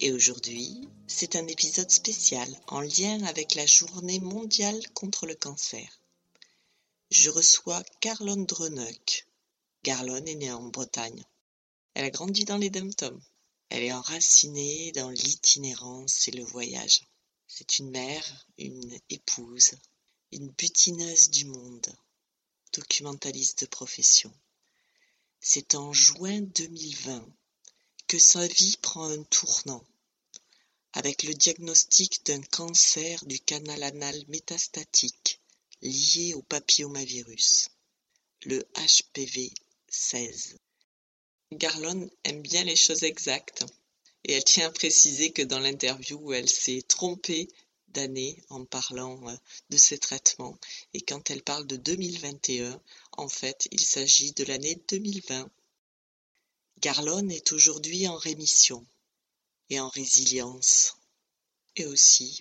Et aujourd'hui, c'est un épisode spécial en lien avec la journée mondiale contre le cancer. Je reçois Garlone Drenuck. Garlone est née en Bretagne. Elle a grandi dans les dom Elle est enracinée dans l'itinérance et le voyage. C'est une mère, une épouse, une butineuse du monde, documentaliste de profession. C'est en juin 2020 que sa vie prend un tournant, avec le diagnostic d'un cancer du canal anal métastatique lié au papillomavirus, le HPV 16. Garlone aime bien les choses exactes et elle tient à préciser que dans l'interview, elle s'est trompée d'année en parlant euh, de ses traitements et quand elle parle de 2021, en fait, il s'agit de l'année 2020 Garlone est aujourd'hui en rémission et en résilience. Et aussi,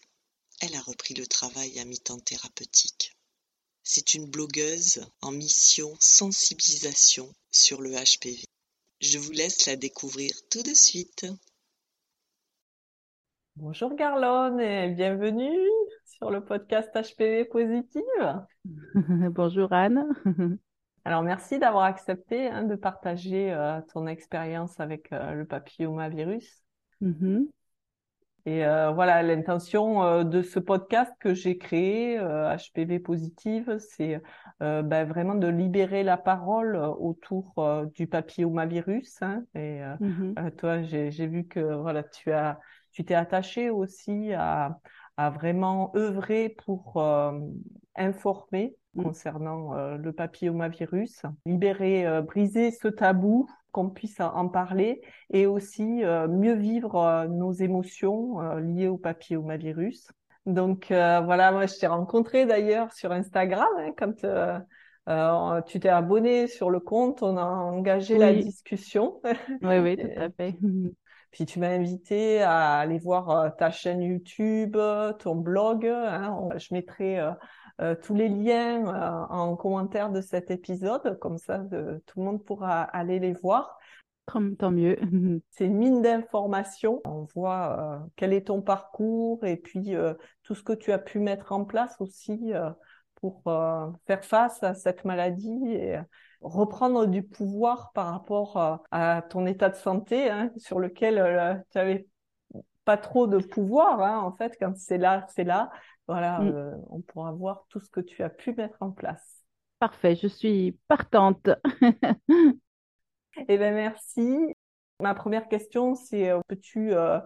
elle a repris le travail à mi-temps thérapeutique. C'est une blogueuse en mission sensibilisation sur le HPV. Je vous laisse la découvrir tout de suite. Bonjour Garlone et bienvenue sur le podcast HPV Positive. Bonjour Anne. Alors, merci d'avoir accepté hein, de partager euh, ton expérience avec euh, le papillomavirus. Mm-hmm. Et euh, voilà, l'intention de ce podcast que j'ai créé, HPV Positive, c'est ben, vraiment de libérer la parole autour du papillomavirus. Hein, et mm-hmm. toi, j'ai vu que voilà, tu as, tu t'es attaché aussi à, à vraiment œuvrer pour informer. Concernant euh, le papillomavirus, libérer, euh, briser ce tabou, qu'on puisse en parler et aussi euh, mieux vivre nos émotions liées au papillomavirus. Donc voilà, moi je t'ai rencontré d'ailleurs sur Instagram hein, quand tu t'es abonné sur le compte, on a engagé la discussion. Oui, oui, tout à fait. Puis tu m'as invité à aller voir ta chaîne YouTube, ton blog. Hein. Je mettrai euh, tous les liens euh, en commentaire de cet épisode, comme ça tout le monde pourra aller les voir. Tant mieux. C'est une mine d'informations. On voit euh, quel est ton parcours et puis tout ce que tu as pu mettre en place aussi pour faire face à cette maladie et reprendre du pouvoir par rapport à ton état de santé hein, sur lequel tu avais pas trop de pouvoir hein, en fait quand c'est là c'est là voilà, mm. euh, on pourra voir tout ce que tu as pu mettre en place. Parfait, je suis partante. eh bien, merci. Ma première question, c'est euh, peux-tu euh,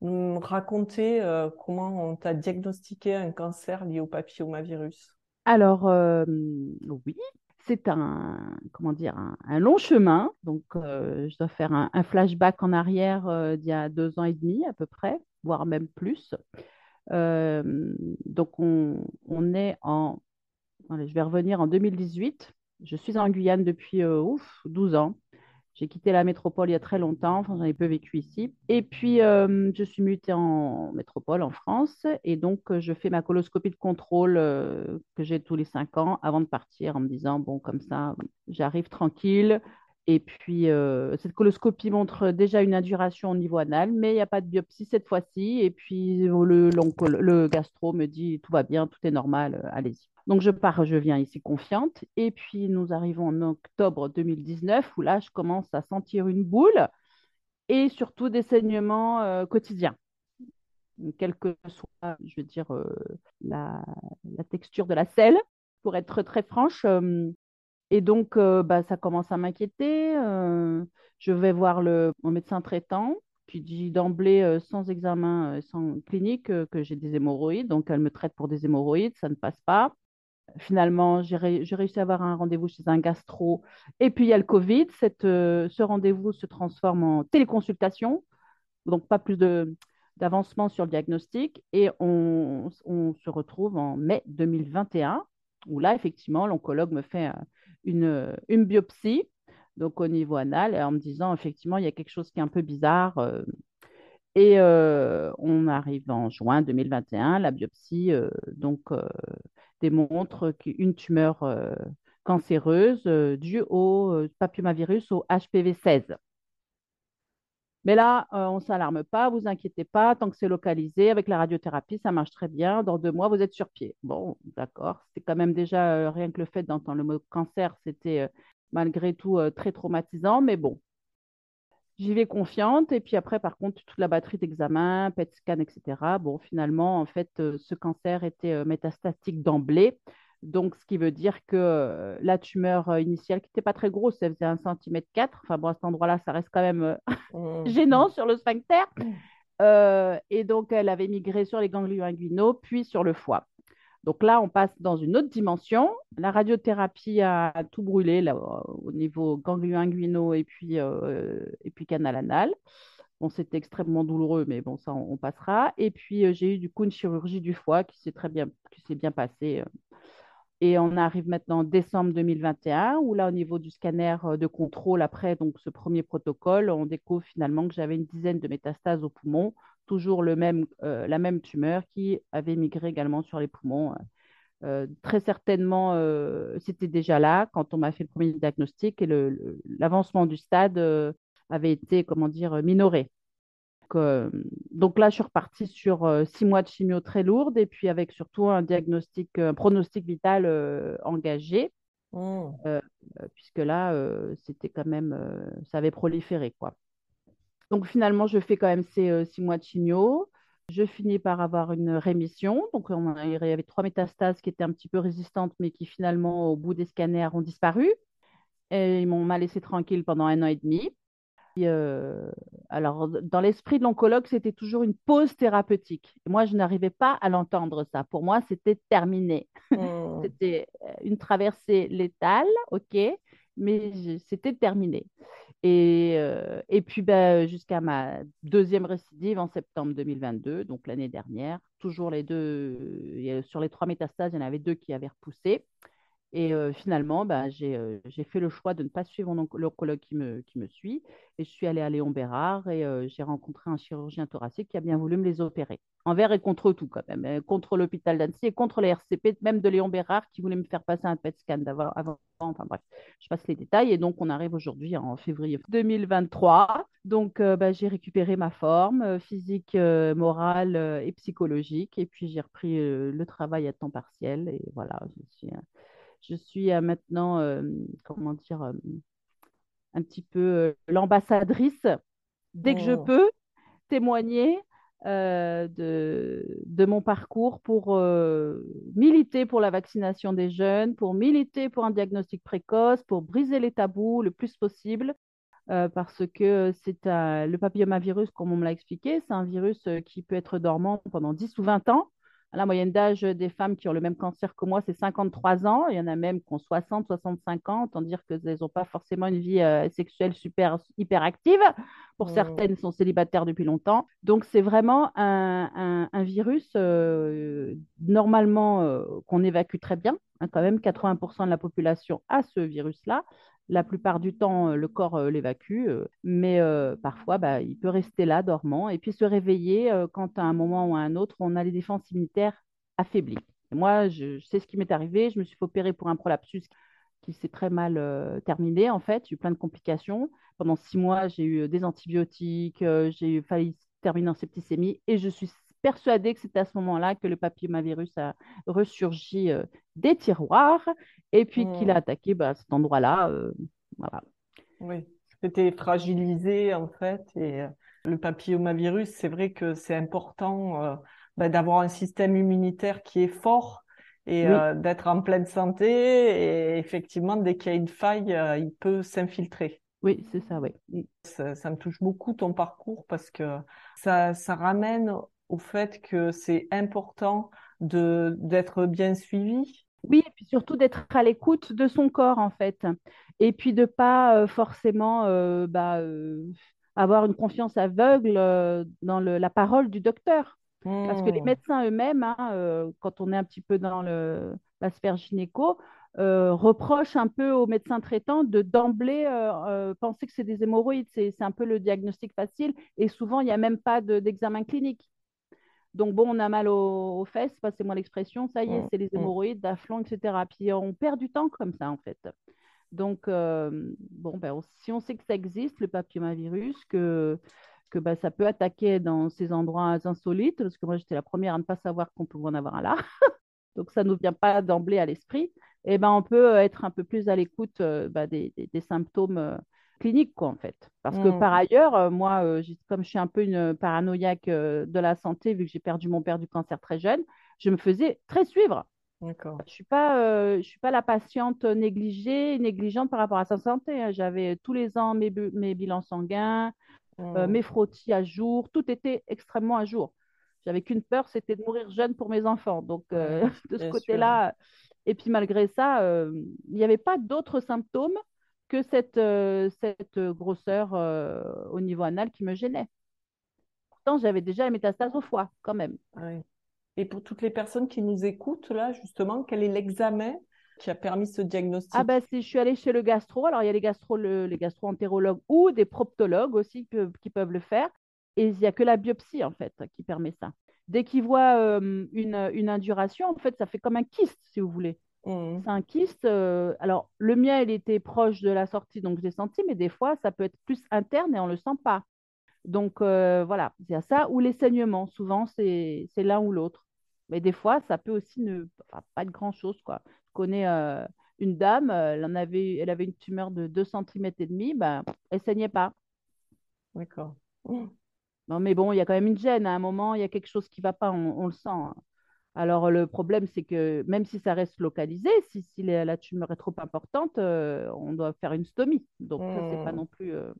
nous raconter comment on t'a diagnostiqué un cancer lié au papillomavirus? Alors, oui, c'est un, comment dire, un, long chemin. Donc, je dois faire un, un flashback en arrière d'il y a deux ans et demi à peu près, voire même plus. Euh, donc, on, est en. je vais revenir en 2018. Je suis en Guyane depuis euh, ouf, 12 ans. J'ai quitté la métropole il y a très longtemps, j'en ai peu vécu ici. Et puis, euh, je suis mutée en métropole, en France. Et donc, je fais ma coloscopie de contrôle que j'ai tous les cinq ans avant de partir en me disant, bon, comme ça, j'arrive tranquille. Et puis, euh, cette coloscopie montre déjà une induration au niveau anal, mais il n'y a pas de biopsie cette fois-ci. Et puis, le, le gastro me dit tout va bien, tout est normal, euh, allez-y. Donc, je pars, je viens ici confiante. Et puis, nous arrivons en octobre 2019, où là, je commence à sentir une boule et surtout des saignements euh, quotidiens. Quelle que soit, je veux dire, la, texture de la selle, pour être très franche, et donc, euh, bah, ça commence à m'inquiéter. Euh, je vais voir le, mon médecin traitant qui dit d'emblée, euh, sans examen, sans clinique, que j'ai des hémorroïdes. Donc, elle me traite pour des hémorroïdes, ça ne passe pas. Finalement, j'ai réussi à avoir un rendez-vous chez un gastro. Et puis, il y a le Covid. Cette, ce rendez-vous se transforme en téléconsultation. donc pas plus d'avancement sur le diagnostic. Et on, se retrouve en mai 2021, où là, effectivement, l'oncologue me fait une, une biopsie donc au niveau anal, en me disant effectivement, il y a quelque chose qui est un peu bizarre. et on arrive en juin 2021, la biopsie donc démontre qu'une tumeur cancéreuse due au papillomavirus au HPV 16. Mais là, on ne s'alarme pas, vous inquiétez pas, tant que c'est localisé, avec la radiothérapie, ça marche très bien. Dans deux mois, vous êtes sur pied. Bon, d'accord. C'est quand même déjà rien que le fait d'entendre le mot cancer, c'était malgré tout très traumatisant, mais bon. J'y vais confiante. Et puis après, par contre, toute la batterie d'examens, PET scan, etc. Bon, finalement, en fait, ce cancer était métastatique d'emblée. Donc, ce qui veut dire que la tumeur initiale, qui n'était pas très grosse, elle faisait 1 cm 4. Enfin, bon, à cet endroit-là, ça reste quand même mmh. gênant sur le sphincter. Mmh. et donc, elle avait migré sur les ganglions inguinaux, puis sur le foie. Donc là, on passe dans une autre dimension. La radiothérapie a, tout brûlé là, au niveau ganglion inguinaux et puis, euh, et puis canal anal. Bon, c'était extrêmement douloureux, mais bon, ça, on, passera. Et puis, euh, j'ai eu du coup une chirurgie du foie qui s'est très bien, qui s'est bien passée. Euh. Et on arrive maintenant en décembre 2021, où là, au niveau du scanner de contrôle, après ce premier protocole, on découvre finalement que j'avais une dizaine de métastases au poumon, toujours euh, la même tumeur qui avait migré également sur les poumons. Euh, très certainement, euh, c'était déjà là quand on m'a fait le premier diagnostic et l'avancement du stade avait été, comment dire, minoré. Donc, donc, là, je suis repartie sur six mois de chimio très lourde et puis avec surtout un diagnostic, un pronostic vital engagé, mmh. puisque là, c'était quand même, ça avait proliféré, quoi. Donc finalement, je fais quand même ces euh, six mois de chimio. Je finis par avoir une rémission. Donc il y avait trois métastases qui étaient un petit peu résistantes, mais qui finalement, au bout des scanners, ont disparu. Et ils m'ont laissé tranquille pendant un an et demi. Euh, alors, dans l'esprit de l'oncologue, c'était toujours une pause thérapeutique. moi, je n'arrivais pas à l'entendre, ça. Pour moi, c'était terminé. Hmm. c'était euh, une traversée létale, OK, mais c'était terminé. Et, euh, et puis bah, jusqu'à ma deuxième récidive en septembre 2022, donc l'année dernière, toujours les deux, sur les trois métastases, il y en avait deux qui avaient repoussé. Et finalement, bah, j'ai fait le choix de ne pas suivre qui me, qui me suit. Et je suis allée à Léon Bérard et j'ai rencontré un chirurgien thoracique qui a bien voulu me les opérer. Envers et contre tout, quand même. Contre l'hôpital d'Annecy et contre les RCP, même de Léon Bérard qui voulait me faire passer un PET scan avant. Enfin bref, je passe les détails. Et donc, on arrive aujourd'hui en février 2023. Donc, bah, j'ai récupéré ma forme physique, morale et psychologique. Et puis, j'ai repris le travail à temps partiel. Et voilà, je suis je suis euh, maintenant, euh, comment dire, euh, un petit peu l'ambassadrice, dès que je oh. peux, témoigner de, de, mon parcours pour militer pour la vaccination des jeunes, pour militer pour un diagnostic précoce, pour briser les tabous le plus possible. parce que c'est le papillomavirus, comme on me l'a expliqué, c'est un virus qui peut être dormant pendant 10 ou 20 ans. La moyenne d'âge des femmes qui ont le même cancer que moi, c'est 53 ans. Il y en a même qui ont 60, 65 ans, autant dire qu'elles n'ont pas forcément une vie euh, sexuelle super, hyper active. Pour mmh. certaines, sont célibataires depuis longtemps. Donc, c'est vraiment un, virus euh, normalement euh, qu'on évacue très bien. Hein, quand même, 80% de la population a ce virus-là. La plupart du temps, euh, le corps euh, l'évacue, euh, mais parfois, bah, il peut rester là, dormant, et puis se réveiller quand à un moment ou à un autre, on a les défenses immunitaires affaiblies. moi, je, sais ce qui m'est arrivé. Je me suis fait opérer pour un prolapsus qui s'est très mal terminé, en fait. J'ai eu plein de complications. Pendant six mois, j'ai eu des antibiotiques, j'ai failli terminer en septicémie, et je suis persuadée que c'est à ce moment-là que le papillomavirus a ressurgi euh, des tiroirs et puis qu'il a hmm. attaqué bah, cet endroit-là. Euh, voilà. Oui, c'était fragilisé en fait. Et euh, le papillomavirus, c'est vrai que c'est important bah, d'avoir un système immunitaire qui est fort et d'être en pleine santé. Et effectivement, dès qu'il y a une faille, il peut s'infiltrer. Oui, c'est ça, oui. Ça, ça, me touche beaucoup ton parcours parce que ça, ça ramène au fait que c'est important de d'être bien suivi. Oui, et puis surtout d'être à l'écoute de son corps en fait, et puis de pas euh, forcément euh, bah, euh, avoir une confiance aveugle dans la parole du docteur. Parce que les mmh. médecins eux-mêmes, hein, quand on est un petit peu dans la sphère gynéco, reprochent un peu aux médecins traitants de d'emblée penser que c'est des hémorroïdes. C'est un peu le diagnostic facile. Et souvent, il n'y a même pas d'examen clinique. Donc, bon, on a mal aux, fesses, passez-moi l'expression, ça y est, mmh, c'est les mmh. hémorroïdes, d'afflont, etc. Puis on perd du temps comme ça, en fait. Donc, euh, bon, ben, si on sait que ça existe, le papillomavirus, que, que ben, ça peut attaquer dans ces endroits insolites, parce que moi, j'étais la première à ne pas savoir qu'on pouvait en avoir un là. Donc, ça ne nous vient pas d'emblée à l'esprit. Et eh ben, on peut être un peu plus à l'écoute euh, ben, des, des, symptômes euh, clinique, quoi, en fait. Parce que par mmh. ailleurs, euh, moi, euh, comme je suis un peu une paranoïaque euh, de la santé, vu que j'ai perdu mon père du cancer très jeune, je me faisais très suivre. D'accord. Je suis pas, je suis pas la patiente négligée, négligente par rapport à sa santé. Hein. J'avais tous les ans mes, mes bilans sanguins, mmh. mes frottis à jour, tout était extrêmement à jour. J'avais qu'une peur, c'était de mourir jeune pour mes enfants. Donc de ce côté-là, et puis malgré ça, il n'y avait pas d'autres symptômes que cette, euh, cette grosseur euh, au niveau anal qui me gênait. Pourtant, j'avais déjà la métastase au foie, quand même. Et pour toutes les personnes qui nous écoutent, là, justement, quel est l'examen qui a permis ce diagnostic? Ah ben, si je suis allée chez le gastro, alors il y a les gastro, les gastro-entérologues ou des proctologues aussi qui, peuvent le faire. Et il n'y a que la biopsie, en fait, qui permet ça. Dès qu'ils voient euh, une, une induration, en fait, ça fait comme un kyste, si vous voulez. Mmh. C'est un kyste. Euh, alors, le mien, il était proche de la sortie, donc j'ai senti, mais des fois, ça peut être plus interne et on ne le sent pas. Donc, euh, voilà, il y a ça. Ou les saignements, souvent, c'est l'un ou l'autre. Mais des fois, ça peut aussi ne pas être grand-chose. quoi. Je connais euh, une dame, elle, en avait, elle avait une tumeur de 2 cm et demi, ben, elle ne saignait pas. D'accord. Non, mais bon, il y a quand même une gêne. À un moment, il y a quelque chose qui ne va pas, on, on le sent. Hein. Alors, le problème, c'est que même si ça reste localisé, si, la, tumeur est trop importante, euh, on doit faire une stomie. Donc, ça, c'est pas mmh. non plus euh,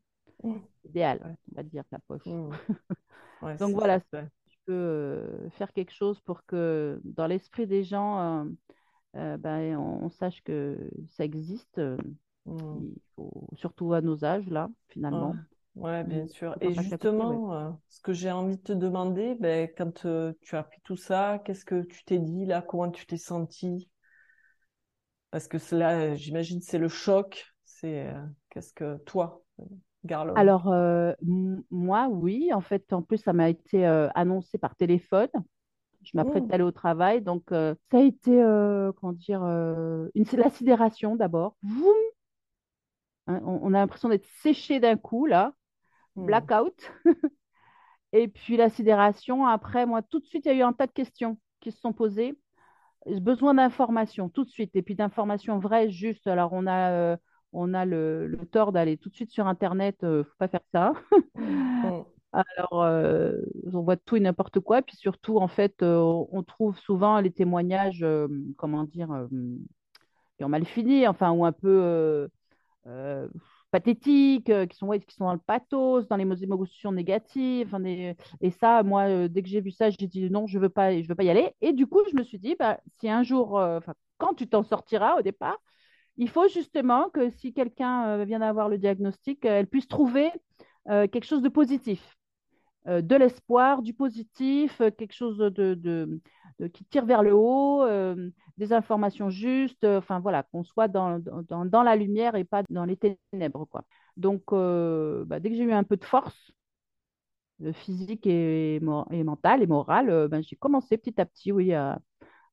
mmh. idéal, on va dire, la poche. Mmh. Donc, voilà, je peux euh, faire quelque chose pour que dans l'esprit des gens, ben, on, sache que ça existe, surtout à nos âges, là, finalement. Ouais, bien mmh. sûr. Et justement, euh, ce que j'ai envie de te demander, ben, quand euh, tu as appris tout ça, qu'est-ce que tu t'es dit là? Comment tu t'es senti? Parce que cela, j'imagine, c'est le choc. C'est euh, qu'est-ce que toi, Garlo? Alors, moi, oui. En fait, en plus, ça m'a été annoncé par téléphone. Je m'apprête à mmh. aller au travail. Donc, ça a été, comment dire, une, la sidération d'abord. Hein, on, a l'impression d'être séché d'un coup, là. Hmm. blackout. et puis la sidération. Après, moi, tout de suite, il y a eu un tas de questions qui se sont posées. Besoin d'informations, tout de suite. Et puis d'informations vraies, juste. Alors, on a, euh, on a le, tort d'aller tout de suite sur Internet. Il euh, ne faut pas faire ça. Hmm. Alors, euh, on voit tout et n'importe quoi. Puis surtout, en fait, on trouve souvent les témoignages, comment dire, qui ont mal fini, enfin, ou un peu pathétiques, euh, qui sont, qui sont dans le pathos, dans les émotions négatives. Et ça, moi, euh, dès que j'ai vu ça, j'ai dit non, je ne veux, veux pas y aller. Et du coup, je me suis dit, bah, si un jour, euh, quand tu t'en sortiras au départ, il faut justement que si quelqu'un vient d'avoir le diagnostic, elle puisse trouver quelque chose de positif. Euh, de l'espoir, du positif, euh, quelque chose de, qui tire vers le haut, euh, des informations justes, enfin voilà, qu'on soit dans, la lumière et pas dans les ténèbres. Quoi. Donc, bah, dès que j'ai eu un peu de force, physique et, mentale et morale, ben, j'ai commencé petit à petit, oui, à,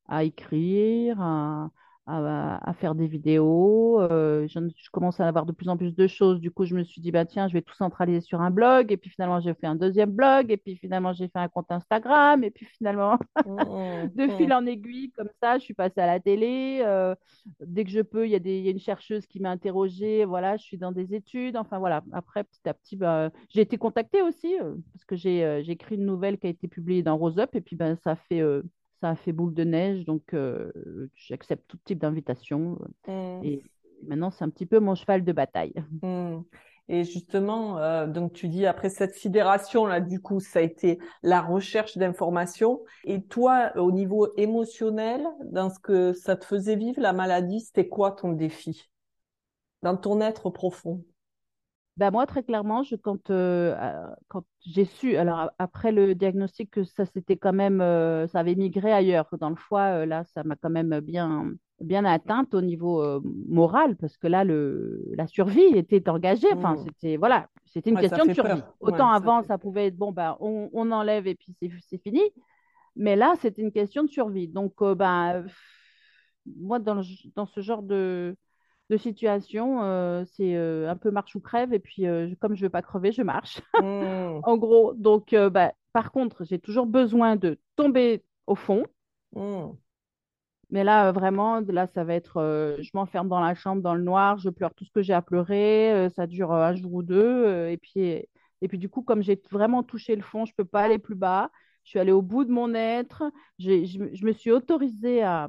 à écrire, à, à, faire des vidéos. Euh, je, commence à avoir de plus en plus de choses. Du coup, je me suis dit, bah, tiens, je vais tout centraliser sur un blog. Et puis finalement, j'ai fait un deuxième blog. Et puis finalement, j'ai fait un compte Instagram. Et puis finalement, de fil en aiguille, comme ça, je suis passée à la télé. Euh, dès que je peux, il y, a des, y a une chercheuse qui m'a interrogée. Voilà, je suis dans des études. Enfin, voilà. Après, petit à petit, bah, j'ai été contactée aussi euh, parce que j'ai écrit une nouvelle qui a été publiée dans Rose Up. Et puis, ben, ça fait ça a fait boule de neige, donc euh, j'accepte tout type d'invitation. Mmh. Et maintenant, c'est un petit peu mon cheval de bataille. Mmh. Et justement, euh, donc tu dis après cette sidération là, du coup, ça a été la recherche d'informations. Et toi, au niveau émotionnel, dans ce que ça te faisait vivre la maladie, c'était quoi ton défi? Dans ton être profond? Ben moi, très clairement, je, quand, euh, euh, quand j'ai su, alors après le diagnostic, que ça s'était quand même, euh, ça avait migré ailleurs dans le foie, là, ça m'a quand même bien, bien atteinte au niveau moral, parce que là, le, la survie était engagée. Enfin, Mm. c'était, voilà, c'était une Ouais, question de survie. peur. Autant Ouais, avant, ça pouvait être, bon, ben, on, on enlève et puis c'est c'est fini. Mais là, c'était une question de survie. Donc, ben, moi, dans, le- dans ce genre de, de situation, euh, c'est euh, un peu marche ou crève. Et puis, euh, je- comme je ne veux pas crever, je marche. Mm. En gros, donc, bah, par contre, j'ai toujours besoin de tomber au fond. Mm. Mais là, vraiment, là, ça va être, je m'enferme dans la chambre, dans le noir, je pleure tout ce que j'ai à pleurer. ça dure un jour ou deux. et puis, et puis, du coup, comme j'ai vraiment touché le fond, je ne peux pas aller plus bas. Je suis allée au bout de mon être. Je, me je me suis autorisée à,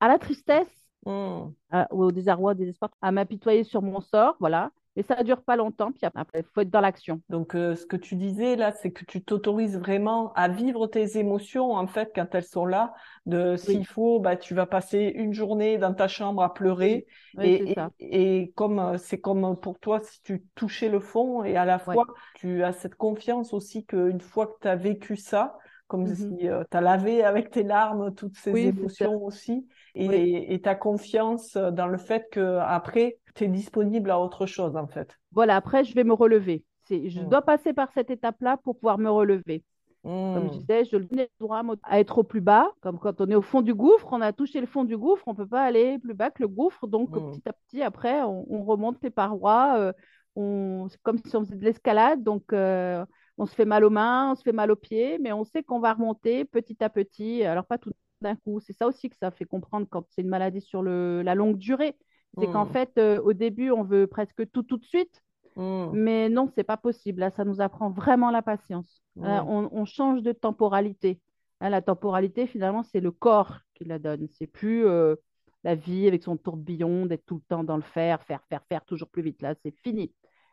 à la tristesse, Mm. à- au désarroi, au désespoir, à m'apitoyer sur mon sort. Voilà. Et ça ne dure pas longtemps. Puis après, il faut être dans l'action. Donc, euh, ce que tu disais là, c'est que tu t'autorises vraiment à vivre tes émotions, en fait, quand elles sont là. De s'il faut, bah, tu vas passer une journée dans ta chambre à pleurer. Oui, et, comme euh, c'est comme pour toi, si tu touchais le fond, et à la Ouais. fois, tu as cette confiance aussi qu'une fois que tu as vécu ça, comme Mhm. si tu as lavé avec tes larmes toutes ces Oui, émotions aussi, et, Oui. et ta confiance dans le fait que après, tu es disponible à autre chose, en fait. Voilà, après, je vais me relever. C'est, je Mm. dois passer par cette étape-là pour pouvoir me relever. Comme je Mm. disais, je le droit à être au plus bas, comme quand on est au fond du gouffre, on a touché le fond du gouffre, on ne peut pas aller plus bas que le gouffre. Donc, Mm. petit à petit, après, on, on remonte les parois. euh, on, c'est comme si on faisait de l'escalade. Donc, euh, on se fait mal aux mains, on se fait mal aux pieds, mais on sait qu'on va remonter petit à petit. Alors, pas tout d'un coup. C'est ça aussi que ça fait comprendre quand c'est une maladie sur le, la longue durée. C'est qu'en Mm. fait, euh, au début, on veut presque tout tout de suite. Mm. Mais non, c'est pas possible. Là, ça nous apprend vraiment la patience. Là, Mm. on, on change de temporalité. La temporalité, finalement, c'est le corps qui la donne. C'est plus euh, la vie avec son tourbillon, d'être tout le temps dans le faire, faire, faire, faire toujours plus vite. Là, c'est fini.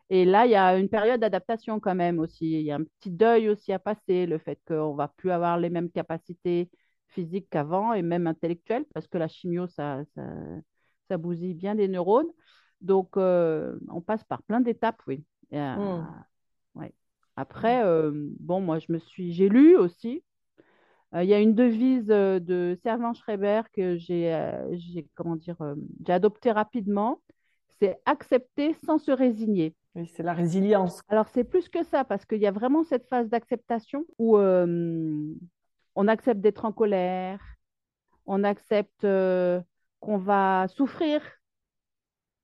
Et là, il y a une période d'adaptation quand même aussi. Il y a un petit deuil aussi à passer, le fait qu'on va plus avoir les mêmes capacités physiques qu'avant et même intellectuelles, parce que la chimio, ça, ça, ça bousille bien des neurones. Donc, euh, on passe par plein d'étapes, oui. Et, euh, Mm. ouais. Après, euh, bon, moi, je me suis, j'ai lu aussi. Euh, Il y a une devise euh, de Servan Schreiber que j'ai, euh, comment dire, j'ai adoptée rapidement. C'est accepter sans se résigner. Oui, c'est la résilience. Alors, c'est plus que ça, parce qu'il y a vraiment cette phase d'acceptation où on accepte d'être en colère, on accepte euh, qu'on va souffrir,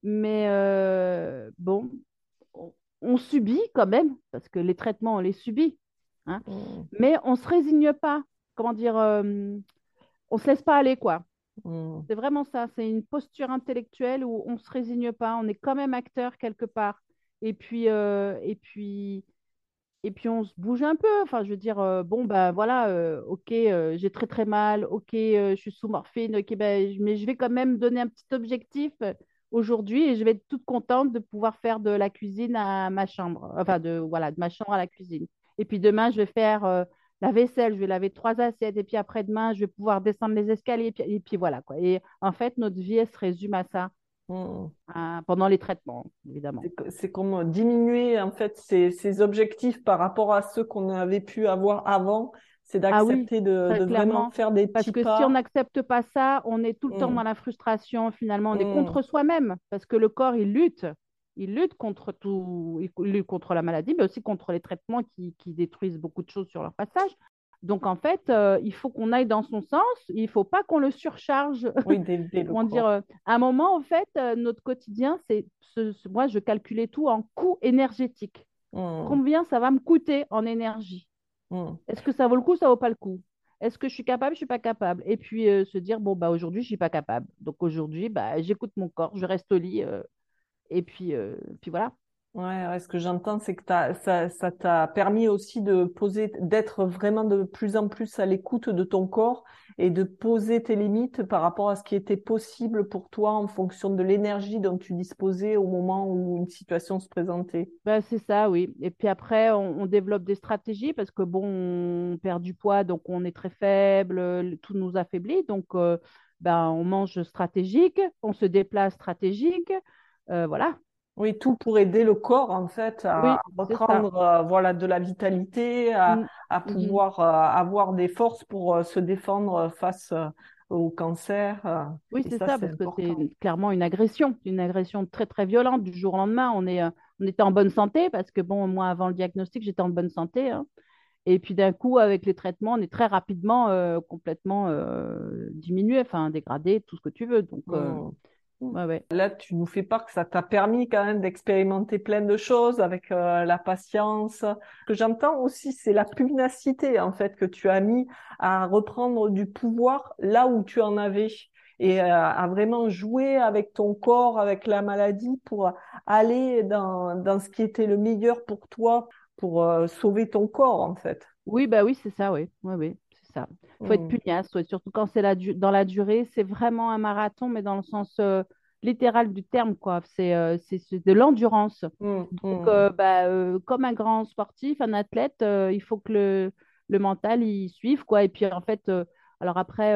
mais euh, bon, on, on subit quand même, parce que les traitements, on les subit, hein, Mm. mais on ne se résigne pas. Comment dire, euh, on ne se laisse pas aller, quoi. Mm. C'est vraiment ça, c'est une posture intellectuelle où on ne se résigne pas, on est quand même acteur quelque part. Et puis, et puis, et puis on se bouge un peu. Enfin, je veux dire, euh, bon, ben voilà, euh, ok, euh, j'ai très très mal, ok, je suis sous morphine, ok, je- mais je vais quand même donner un petit objectif aujourd'hui et je vais être toute contente de pouvoir faire de la cuisine à ma chambre, enfin, de, voilà, de ma chambre à la cuisine. Et puis demain, je vais faire la vaisselle, je vais laver trois assiettes, et puis après-demain, je vais pouvoir descendre les escaliers, et puis, et puis voilà, quoi. Et en fait, notre vie, elle se résume à ça Mm. hein, pendant les traitements, évidemment. C'est comme diminuer en fait ses, ses objectifs par rapport à ceux qu'on avait pu avoir avant. C'est Ah oui, d'accepter de, vraiment faire des Parce petits que si on n'accepte pas ça, on est tout le temps Mm. dans la frustration, finalement, on est Mm. contre soi-même, parce que le corps, il lutte. Il lutte contre tout, il lutte contre la maladie, mais aussi contre les traitements qui, qui détruisent beaucoup de choses sur leur passage. Donc, en fait, euh, il faut qu'on aille dans son sens, il ne faut pas qu'on le surcharge. Oui, le dire, euh, à un moment, en fait, euh, notre quotidien, c'est, ce- ce- moi, je calculais tout en coût énergétique. Mm. Combien ça va me coûter en énergie? Mm. Est-ce que ça vaut le coup, ça vaut pas le coup? Est-ce que je suis capable, je suis pas capable? Et puis se dire, bon, bah aujourd'hui, je suis pas capable. Donc aujourd'hui, bah, j'écoute mon corps, je reste au lit. et puis, puis voilà. Ouais, ce que j'entends, c'est que ça, ça t'a permis aussi de poser, d'être vraiment de plus en plus à l'écoute de ton corps et de poser tes limites par rapport à ce qui était possible pour toi en fonction de l'énergie dont tu disposais au moment où une situation se présentait. Bah, c'est ça, oui. Et puis après, on, développe des stratégies parce que bon, on perd du poids, donc on est très faible, le- tout nous affaiblit. Donc, ben, on mange stratégique, on se déplace stratégique. Euh, voilà. Oui, tout pour aider le corps en fait à reprendre voilà de la vitalité, à, mm. à mm-hmm. pouvoir avoir des forces pour se défendre face au cancer. Euh, oui, c'est ça, parce que c'est clairement une agression, une agression très très violente du jour au lendemain. On, est, euh, on était en bonne santé, parce que bon, moi, avant le diagnostic, j'étais en bonne santé. Hein. Et puis d'un coup, avec les traitements, on est très rapidement euh, complètement diminué, enfin dégradé, tout ce que tu veux. Donc, mmh. Là, tu nous fais part que ça t'a permis quand même d'expérimenter plein de choses avec euh, la patience. Ce que j'entends aussi, c'est la pugnacité en fait que tu as mis à reprendre du pouvoir là où tu en avais et euh, à vraiment jouer avec ton corps, avec la maladie pour aller dans, dans ce qui était le meilleur pour toi, pour euh, sauver ton corps en fait. Oui, bah oui, c'est ça, oui, oui, ça. Il faut être mm. pugnace, surtout quand c'est la dans la durée. C'est vraiment un marathon, mais dans le sens euh, littéral du terme, quoi. C'est euh, de l'endurance. Mm, Donc, mm. Euh, bah, comme un grand sportif, un athlète, il faut que le, le, mental y suive, quoi. Et puis, en fait, alors après,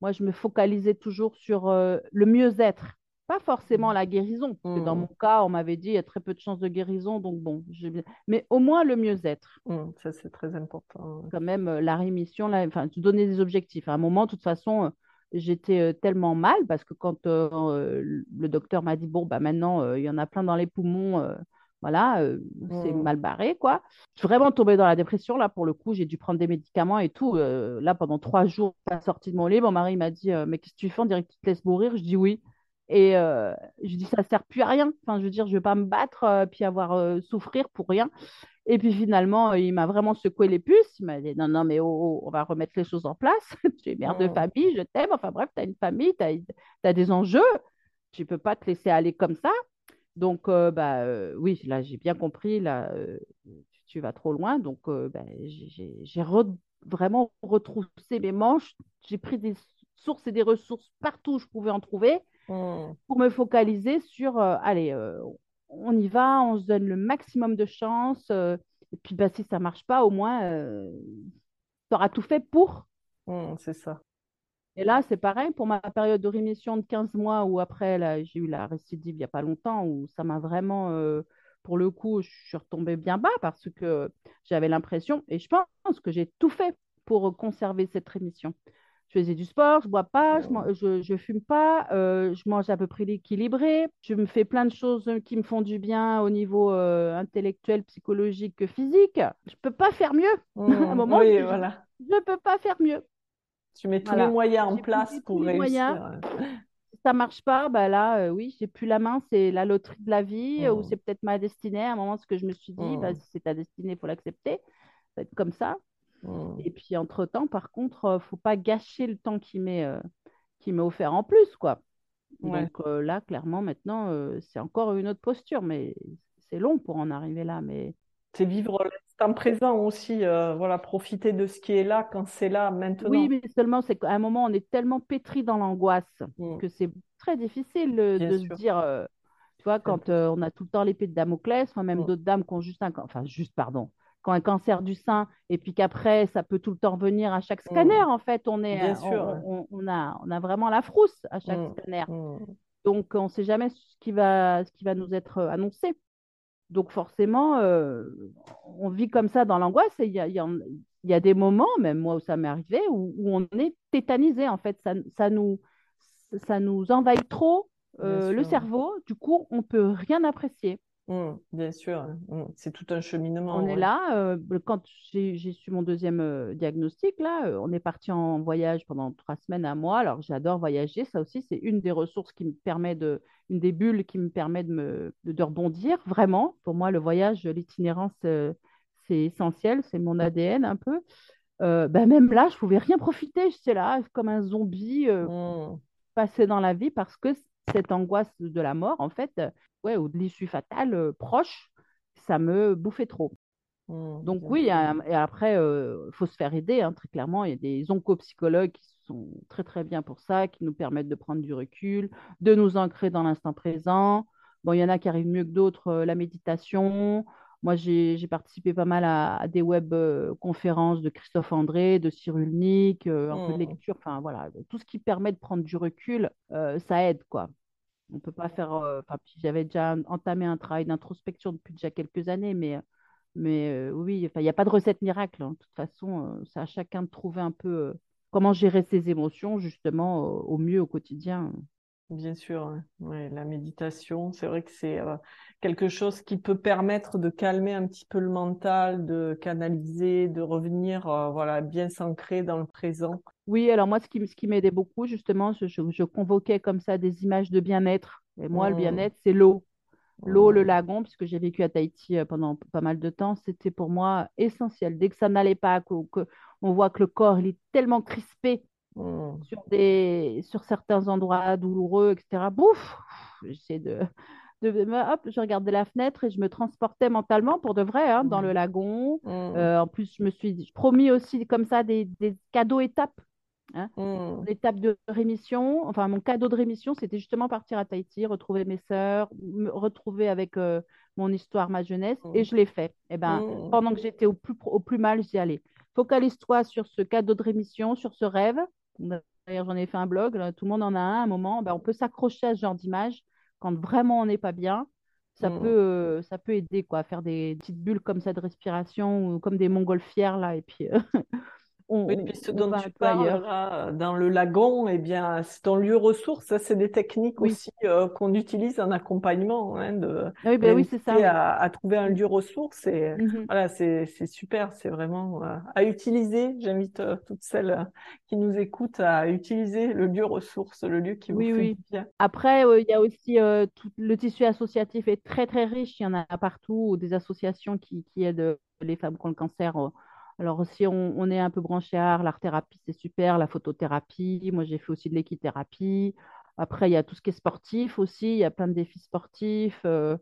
moi, je me focalisais toujours sur le mieux-être pas forcément la guérison. Parce que dans mon cas, on m'avait dit il y a très peu de chances de guérison, donc bon, mais au moins le mieux-être. ça, c'est très important. Quand même, euh, la rémission, là, enfin, donner des objectifs. À un moment, de toute façon, euh, j'étais euh, tellement mal parce que quand le docteur m'a dit bon, bah maintenant, il y en a plein dans les poumons. voilà, c'est mmh. mal barré, quoi. Je suis vraiment tombée dans la dépression, là, pour le coup. J'ai dû prendre des médicaments et tout. là, pendant trois jours, pas sortie de mon lit, mon mari m'a dit Mais qu'est-ce que tu fais? On dirait que tu te laisses mourir. Je dis oui. Et euh, je dis, ça sert plus à rien. Enfin, je veux dire, je vais pas me battre euh, puis avoir euh, souffrir pour rien. Et puis finalement, il m'a vraiment secoué les puces. Il m'a dit, non, non, mais oh, oh, on va remettre les choses en place. tu es mère de mmh. famille, je t'aime. Enfin bref, tu as une famille, tu as, des enjeux. Tu peux pas te laisser aller comme ça. Donc, bah, oui, là, j'ai bien compris. Là, tu vas trop loin. Donc, bah, j'ai vraiment retroussé mes manches. J'ai pris des sources et des ressources partout où je pouvais en trouver. Mmh. pour me focaliser sur, euh, allez, euh, on y va, on se donne le maximum de chance. Euh, et puis, bah, si ça marche pas, au moins, tu auras tout fait pour. Mmh, c'est ça. Et là, c'est pareil pour ma période de rémission de 15 mois où après, j'ai eu la récidive il n'y a pas longtemps, où ça m'a vraiment, pour le coup, je suis retombée bien bas parce que j'avais l'impression, et je pense que j'ai tout fait pour conserver cette rémission je faisais du sport, je bois pas, je, je, fume pas, euh, je mange à peu près équilibré, je me fais plein de choses qui me font du bien au niveau euh, intellectuel, psychologique, physique. Je peux pas faire mieux. Mmh, à un moment, oui, je, voilà. je peux pas faire mieux. Tu mets tous les moyens en place pour réussir. Moyens. Si ça marche pas, bah là, euh, oui, j'ai plus la main, c'est la loterie de la vie, ou mmh. c'est peut-être ma destinée. À un moment, ce que je me suis dit, bah, mmh. si c'est ta destinée, il faut l'accepter. Ça va être comme ça. Mmh. Et puis, entre-temps, par contre, ne euh, faut pas gâcher le temps qu'il m'est euh, offert en plus, quoi. Donc euh, là, clairement, maintenant, c'est encore une autre posture, mais c'est long pour en arriver là. Mais c'est vivre l'instant présent aussi, voilà, profiter de ce qui est là quand c'est là maintenant. Oui, mais seulement c'est qu'à un moment, on est tellement pétri dans l'angoisse mmh. que c'est très difficile de se dire, tu vois, quand on a tout le temps l'épée de Damoclès, moi même mmh. d'autres dames qui ont juste un, enfin juste pardon, quand un cancer du sein et puis qu'après ça peut tout le temps revenir à chaque scanner mmh. en fait on est on, a on a vraiment la frousse à chaque mmh. scanner. Mmh. donc on ne sait jamais ce qui va ce qui va nous être annoncé. Donc forcément euh, on vit comme ça dans l'angoisse et il y a, y a, des moments même moi où ça m'est arrivé où, on est tétanisé en fait. Ça, ça nous ça nous envahit trop euh, le cerveau. Du coup on peut rien apprécier Mmh, bien sûr, mmh, c'est tout un cheminement. On est là, euh, quand j'ai su mon deuxième euh, diagnostic, là, euh, on est parti en voyage pendant trois semaines à moi. Alors j'adore voyager, ça aussi, c'est une des ressources qui me permet de, une des bulles qui me permet de, me, de, rebondir, vraiment. Pour moi, le voyage, l'itinérance, c'est essentiel, c'est mon ADN un peu. ben même là, je pouvais rien profiter, j'étais là comme un zombie mmh. passé dans la vie parce que cette angoisse de la mort, en fait, ouais, ou de l'issue fatale euh, proche, ça me bouffait trop. Mmh, Donc oui, et après, il euh, faut se faire aider, hein, très clairement. Il y a des oncopsychologues qui sont très très bien pour ça, qui nous permettent de prendre du recul, de nous ancrer dans l'instant présent. Bon, il y en a qui arrivent mieux que d'autres, euh, la méditation. Moi, j'ai participé pas mal à, des web conférences de Christophe André, de Cyrulnik, un peu de mmh. lecture, enfin voilà, tout ce qui permet de prendre du recul, ça aide quoi. On peut pas faire. euh, Enfin, j'avais déjà entamé un travail d'introspection depuis déjà quelques années, mais, mais euh, oui, il n'y a pas de recette miracle. hein. De toute façon, euh, c'est à chacun de trouver un peu comment gérer ses émotions, justement, au, mieux au quotidien. Bien sûr. Ouais, la méditation, c'est vrai que c'est quelque chose qui peut permettre de calmer un petit peu le mental, de canaliser, de revenir, voilà, bien s'ancrer dans le présent. Oui, alors moi, ce qui, m- ce qui m'aidait beaucoup, justement, je, je- je convoquais comme ça des images de bien-être. Et moi, le Mm, bien-être, c'est l'eau. L'eau, le mm, lagon, puisque j'ai vécu à Tahiti euh, pendant pas mal de temps, c'était pour moi essentiel. Dès que ça n'allait pas, que, que on voit que le corps, il est tellement crispé mm, sur des, sur certains endroits douloureux, etc. Bouf, j'essaie de, de, hop, je regardais la fenêtre et je me transportais mentalement pour de vrai hein, dans le mm, lagon. mm, Euh, en plus, je me suis promis aussi comme ça des, des cadeaux étapes. Hein. mm, L'étape de rémission, enfin mon cadeau de rémission, c'était justement partir à Tahiti, retrouver mes sœurs, me retrouver avec euh, mon histoire, ma jeunesse, et mm, je l'ai fait. Et ben, mm, pendant que j'étais au plus, au plus mal, j'y allais. Focalise-toi sur ce cadeau de rémission, sur ce rêve. D'ailleurs, j'en ai fait un blog, là, tout le monde en a un à un moment. Ben, on peut s'accrocher à ce genre d'image quand vraiment on n'est pas bien. Ça peut, euh, ça peut aider quoi, à faire des petites bulles comme ça de respiration ou comme des montgolfières là, et puis euh, Oui, on, puis ce on- on dont tu peu parles là, dans le lagon, eh bien, c'est ton lieu ressource. Ça, c'est des techniques Oui, aussi euh, qu'on utilise en accompagnement, hein, de Ah oui, ben oui, ça. à, à trouver un lieu ressource. Et Mhm. voilà, c'est super. C'est vraiment euh, à utiliser. J'invite euh, toutes celles euh, qui nous écoutent à utiliser le lieu ressource, le lieu qui vous Oui, fait oui. du bien. Après, euh, il y a aussi euh, tout le tissu associatif est très très riche. Il y en a partout, des associations qui, qui aident euh, les femmes qui ont le cancer. Alors, si on, on est un peu branché art, l'art-thérapie, c'est super, la photothérapie. Moi, j'ai fait aussi de l'équithérapie. Après, il y a tout ce qui est sportif aussi. Il y a plein de défis sportifs. euh,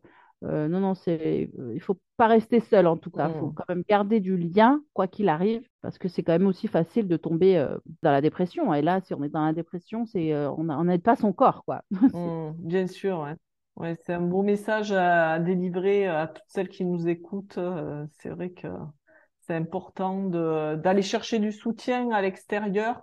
euh, non, non, c'est, euh, il faut pas rester seul en tout cas. Il faut Mm. quand même garder du lien, quoi qu'il arrive, parce que c'est quand même aussi facile de tomber euh, dans la dépression. Et là, si on est dans la dépression, c'est, euh, on n'aide pas son corps, quoi. C'est- Mm. Bien sûr, ouais. Ouais, c'est un beau message à, à délivrer à toutes celles qui nous écoutent. C'est vrai que c'est important d'aller chercher du soutien à l'extérieur,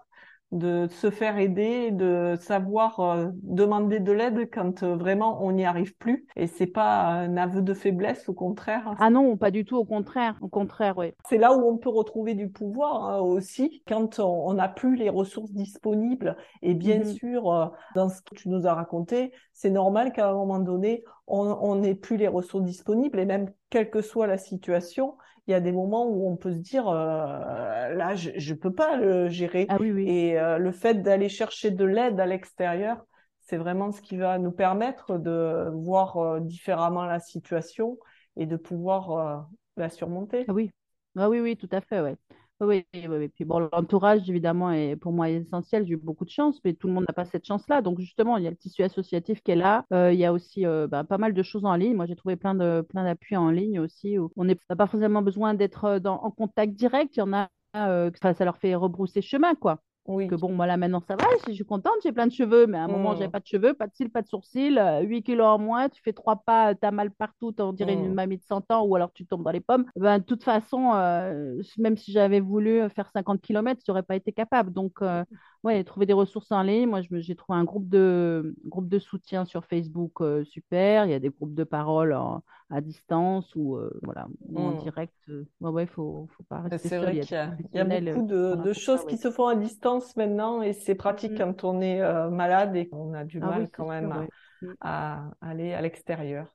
de se faire aider, de savoir euh, demander de l'aide quand euh, vraiment on n'y arrive plus. Et c'est pas un aveu de faiblesse, au contraire. Ah non, pas du tout, au contraire. Au contraire, oui. C'est là où on peut retrouver du pouvoir hein, aussi, quand on n'a plus les ressources disponibles. Et bien Mhm. sûr, euh, dans ce que tu nous as raconté, c'est normal qu'à un moment donné, on on n'ait plus les ressources disponibles. Et même, quelle que soit la situation, il y a des moments où on peut se dire, euh, là, je ne peux pas le gérer. Ah oui, oui. Et euh, le fait d'aller chercher de l'aide à l'extérieur, c'est vraiment ce qui va nous permettre de voir euh, différemment la situation et de pouvoir la surmonter. Ah oui. Ah oui, oui, tout à fait, ouais. Oui, oui, oui. Puis bon, l'entourage, évidemment, est pour moi essentiel. J'ai eu beaucoup de chance, mais tout le monde n'a pas cette chance-là. Donc, justement, il y a le tissu associatif qui est là. Euh, il y a aussi euh, ben, pas mal de choses en ligne. Moi, j'ai trouvé plein de, plein d'appuis en ligne aussi. Où on n'a pas forcément besoin d'être euh, en contact direct. Il y en a, ça leur fait rebrousser chemin, quoi. Oui. que bon, moi là maintenant ça va, je suis contente, j'ai plein de cheveux, mais à un moment j'avais Mm, pas de cheveux, pas de cils, pas de sourcils, euh, 8 kilos en moins, tu fais trois pas, t'as mal partout, on dirait une mm, mamie de 100 ans, ou alors tu tombes dans les pommes. Ben, de toute façon, euh, même si j'avais voulu faire 50 kilomètres, j'aurais pas été capable. Donc, euh, ouais, trouver des ressources en ligne. Moi, j'ai trouvé un groupe de, groupe de soutien sur Facebook, euh, super. Il y a des groupes de parole en- à distance ou euh, voilà, en mm. direct. euh, ouais, ouais, faut, faut pas rester C'est vrai Il y a qu'il y a, il y a professionnels beaucoup de, choses ça, qui se font à distance maintenant et c'est pratique Mhm. quand on est euh, malade et qu'on a du Ah oui, mal quand même sûr, à, ouais. Mm. à aller à l'extérieur.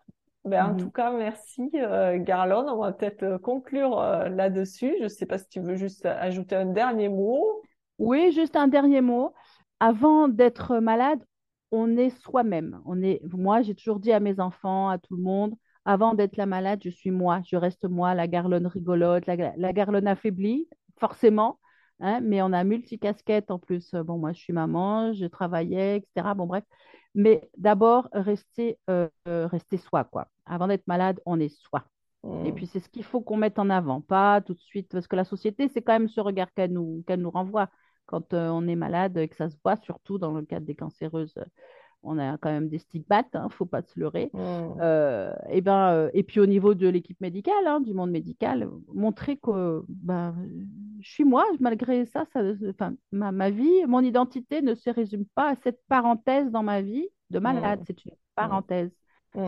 Ben, en tout Mhm. cas, merci euh, Garlone. On va peut-être conclure euh, là-dessus. Je ne sais pas si tu veux juste ajouter un dernier mot. Oui, juste un dernier mot. Avant d'être malade, on est soi-même. On est, moi, j'ai toujours dit à mes enfants, à tout le monde, avant d'être la malade, je suis moi. Je reste moi, la garlonne rigolote, la, la garlonne affaiblie, forcément. hein, mais on a multicasquette en plus. Bon, moi, je suis maman, je travaillais, etc. Bon, bref. Mais d'abord, rester, euh, euh, rester soi, quoi. Avant d'être malade, on est soi. Et Mm, puis, c'est ce qu'il faut qu'on mette en avant, pas tout de suite, parce que la société, c'est quand même ce regard qu'elle nous, qu'elle nous renvoie quand euh, on est malade et que ça se voit, surtout dans le cadre des cancéreuses. On a quand même des stigmates, il ne faut pas se leurrer. mm, Euh, et, ben, euh, et puis, au niveau de l'équipe médicale, hein, du monde médical, montrer que ben, je suis moi, malgré ça, ça ma, ma vie, mon identité ne se résume pas à cette parenthèse dans ma vie de malade, c'est une parenthèse.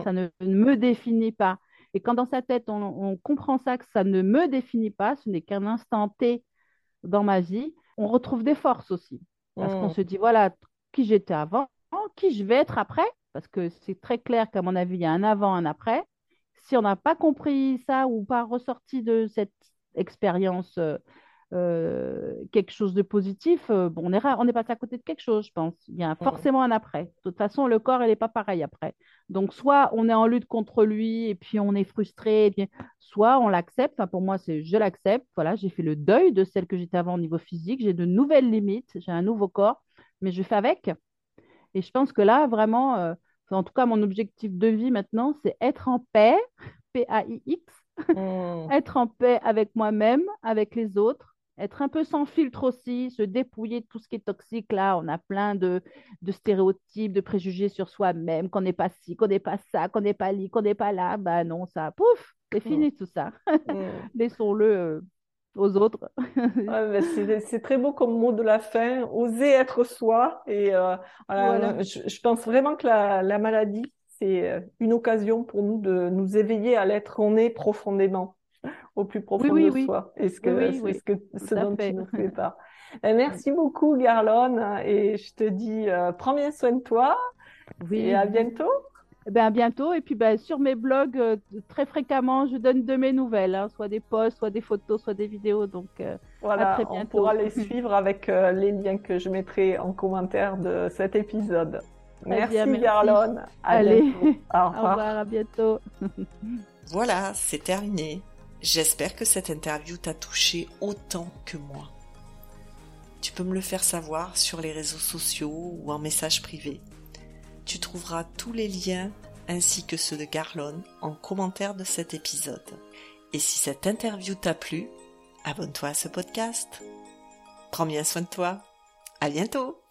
Ça ne, me définit pas. Et quand dans sa tête, on, comprend ça, que ça ne me définit pas, ce n'est qu'un instant T dans ma vie, on retrouve des forces aussi. Parce qu'on se dit, voilà, qui j'étais avant, qui je vais être après, parce que c'est très clair qu'à mon avis, il y a un avant, un après. Si on n'a pas compris ça ou pas ressorti de cette expérience euh, quelque chose de positif, euh, bon, on est, on est passé à côté de quelque chose, je pense. Il y a forcément un après. De toute façon, le corps, il n'est pas pareil après. Donc, soit on est en lutte contre lui et puis on est frustré, et puis, soit on l'accepte. Enfin, pour moi, c'est je l'accepte. Voilà, j'ai fait le deuil de celle que j'étais avant au niveau physique. J'ai de nouvelles limites, j'ai un nouveau corps, mais je fais avec. Et je pense que là, vraiment, en tout cas, mon objectif de vie maintenant, c'est être en paix, P-A-I-X, hmm. être en paix avec moi-même, avec les autres, être un peu sans filtre aussi, se dépouiller de tout ce qui est toxique. Là, on a plein de, stéréotypes, de préjugés sur soi-même, qu'on n'est pas ci, qu'on n'est pas ça, qu'on n'est pas li, qu'on n'est pas là. Ben non, ça, pouf, c'est hmm. fini tout ça. Hmm. Laissons-le euh, aux autres. c'est très beau comme mot de la fin, oser être soi. Et euh, Je, pense vraiment que la, maladie, c'est euh, une occasion pour nous de nous éveiller à l'être qu'on est profondément, au plus profond de soi. Et ce que, ce, que, ce dont tu nous fais pas. Euh, merci beaucoup, Garlone. Et je te dis, prends bien soin de toi. Et à bientôt. Eh ben, à bientôt. Et puis ben, sur mes blogs, euh, très fréquemment, je donne de mes nouvelles, hein, soit des posts, soit des photos, soit des vidéos. Donc euh, voilà, à très bientôt. on pourra les suivre avec euh, les liens que je mettrai en commentaire de cet épisode. Merci, Garlone. Allez, Au revoir, à bientôt. voilà, c'est terminé. J'espère que cette interview t'a touché autant que moi. Tu peux me le faire savoir sur les réseaux sociaux ou en message privé. Tu trouveras tous les liens ainsi que ceux de Garlon en commentaire de cet épisode. Et si cette interview t'a plu, abonne-toi à ce podcast. Prends bien soin de toi. À bientôt!